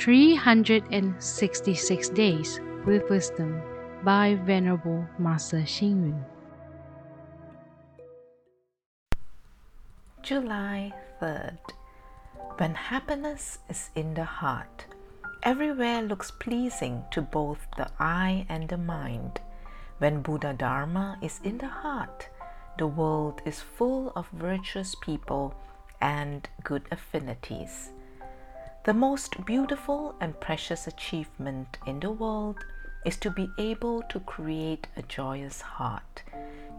366 Days with Wisdom by Venerable Master Hsing Yun. July 3rd. When happiness is in the heart, everywhere looks pleasing to both the eye and the mind. When Buddha Dharma is in the heart, the world is full of virtuous people and good affinities. The most beautiful and precious achievement in the world is to be able to create a joyous heart.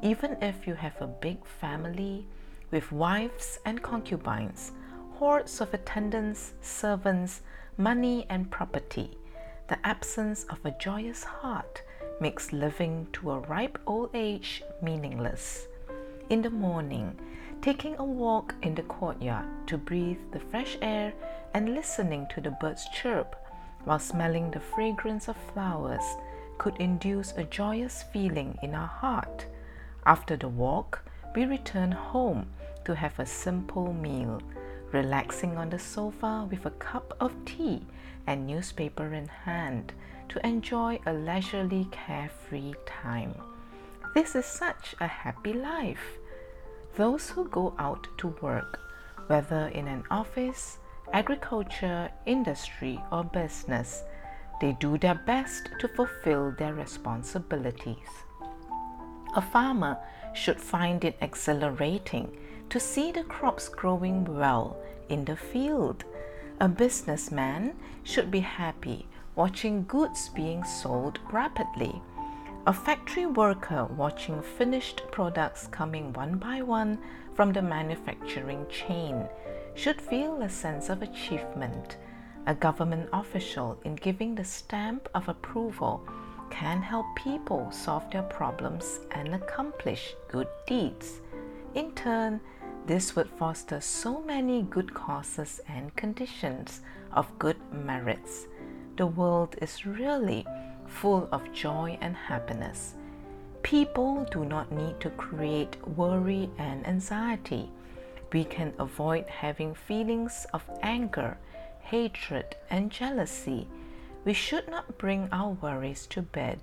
Even if you have a big family with wives and concubines, hordes of attendants, servants, money, and property, the absence of a joyous heart makes living to a ripe old age meaningless. In the morning, taking a walk in the courtyard to breathe the fresh air and listening to the birds chirp while smelling the fragrance of flowers could induce a joyous feeling in our heart. After the walk, we return home to have a simple meal, relaxing on the sofa with a cup of tea and newspaper in hand to enjoy a leisurely, carefree time. This is such a happy life. Those who go out to work, whether in an office, agriculture, industry, or business, they do their best to fulfill their responsibilities. A farmer should find it exhilarating to see the crops growing well in the field. A businessman should be happy watching goods being sold rapidly. A factory worker watching finished products coming one by one from the manufacturing chain should feel a sense of achievement. A government official, in giving the stamp of approval, can help people solve their problems and accomplish good deeds. In turn, this would foster so many good causes and conditions of good merits. The world is really full of joy and happiness. People do not need to create worry and anxiety. We can avoid having feelings of anger, hatred, and jealousy. We should not bring our worries to bed.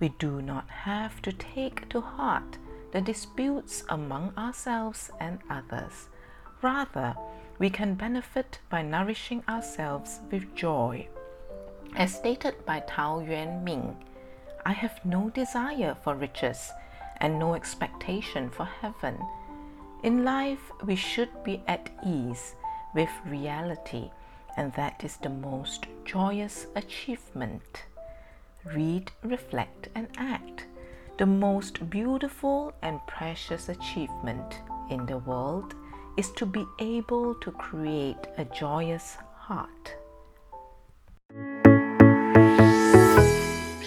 We do not have to take to heart the disputes among ourselves and others. Rather, we can benefit by nourishing ourselves with joy. As stated by Tao Yuan Ming, I have no desire for riches and no expectation for heaven. In life, we should be at ease with reality, and that is the most joyous achievement. Read, reflect, and act. The most beautiful and precious achievement in the world is to be able to create a joyous heart.